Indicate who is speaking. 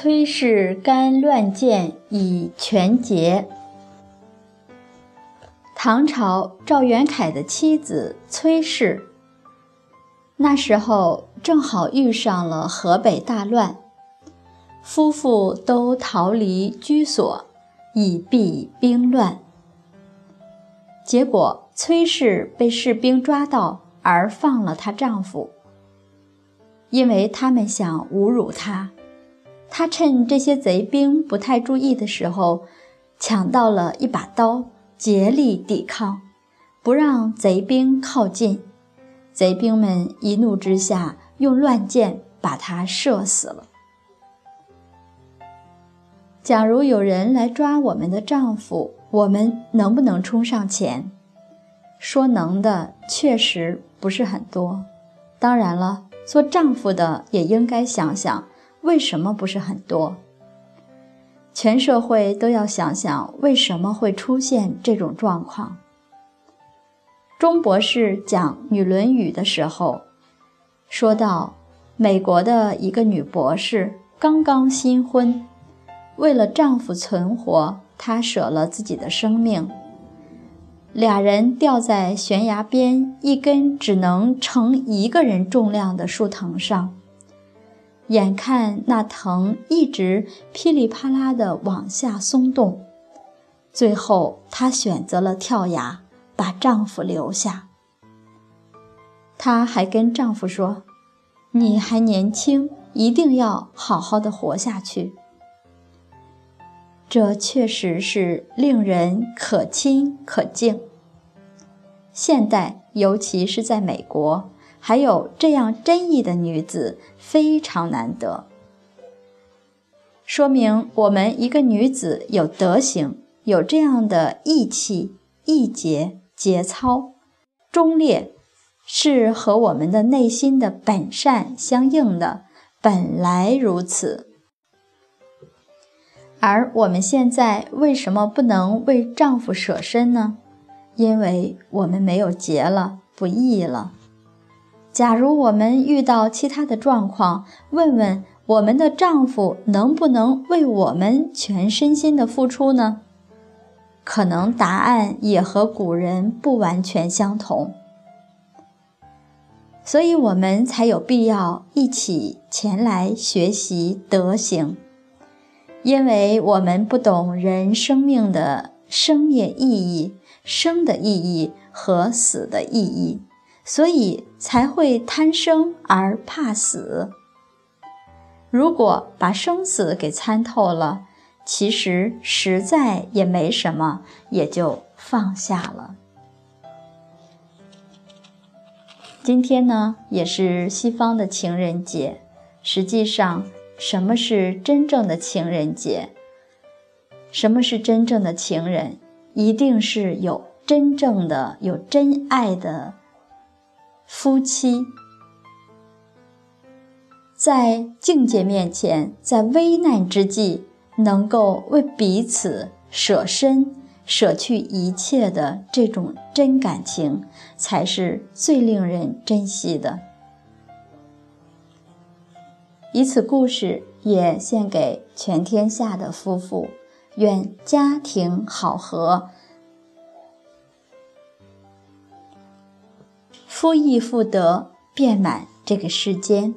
Speaker 1: 崔氏干乱箭以全节。唐朝赵元凯的妻子崔氏，那时候正好遇上了河北大乱，夫妇都逃离居所，以避兵乱。结果崔氏被士兵抓到，而放了她丈夫，因为他们想侮辱她。他趁这些贼兵不太注意的时候，抢到了一把刀，竭力抵抗，不让贼兵靠近。贼兵们一怒之下，用乱箭把他射死了。假如有人来抓我们的丈夫，我们能不能冲上前？说能的确实不是很多。当然了，做丈夫的也应该想想。为什么不是很多？全社会都要想想为什么会出现这种状况。钟博士讲《女论语》的时候，说到美国的一个女博士刚刚新婚，为了丈夫存活，她舍了自己的生命。俩人吊在悬崖边一根只能承一个人重量的树藤上。眼看那藤一直噼里啪啦地往下松动，最后她选择了跳崖，把丈夫留下。她还跟丈夫说：“你还年轻，一定要好好的活下去。”这确实是令人可亲可敬。现代，尤其是在美国。还有这样真义的女子非常难得，说明我们一个女子有德行，有这样的义气、义节、节操、忠烈，是和我们的内心的本善相应的，本来如此。而我们现在为什么不能为丈夫舍身呢？因为我们没有节了，不义了。假如我们遇到其他的状况，问问我们的丈夫能不能为我们全身心的付出呢？可能答案也和古人不完全相同，所以我们才有必要一起前来学习德行，因为我们不懂人生命的生灭意义、生的意义和死的意义。所以才会贪生而怕死。如果把生死给参透了，其实实在也没什么，也就放下了。今天呢，也是西方的情人节。实际上，什么是真正的情人节？什么是真正的情人？一定是有真正的、有真爱的。夫妻在境界面前，在危难之际，能够为彼此舍身、舍去一切的这种真感情，才是最令人珍惜的。以此故事也献给全天下的夫妇，愿家庭好合。夫亦复得，遍满这个世间。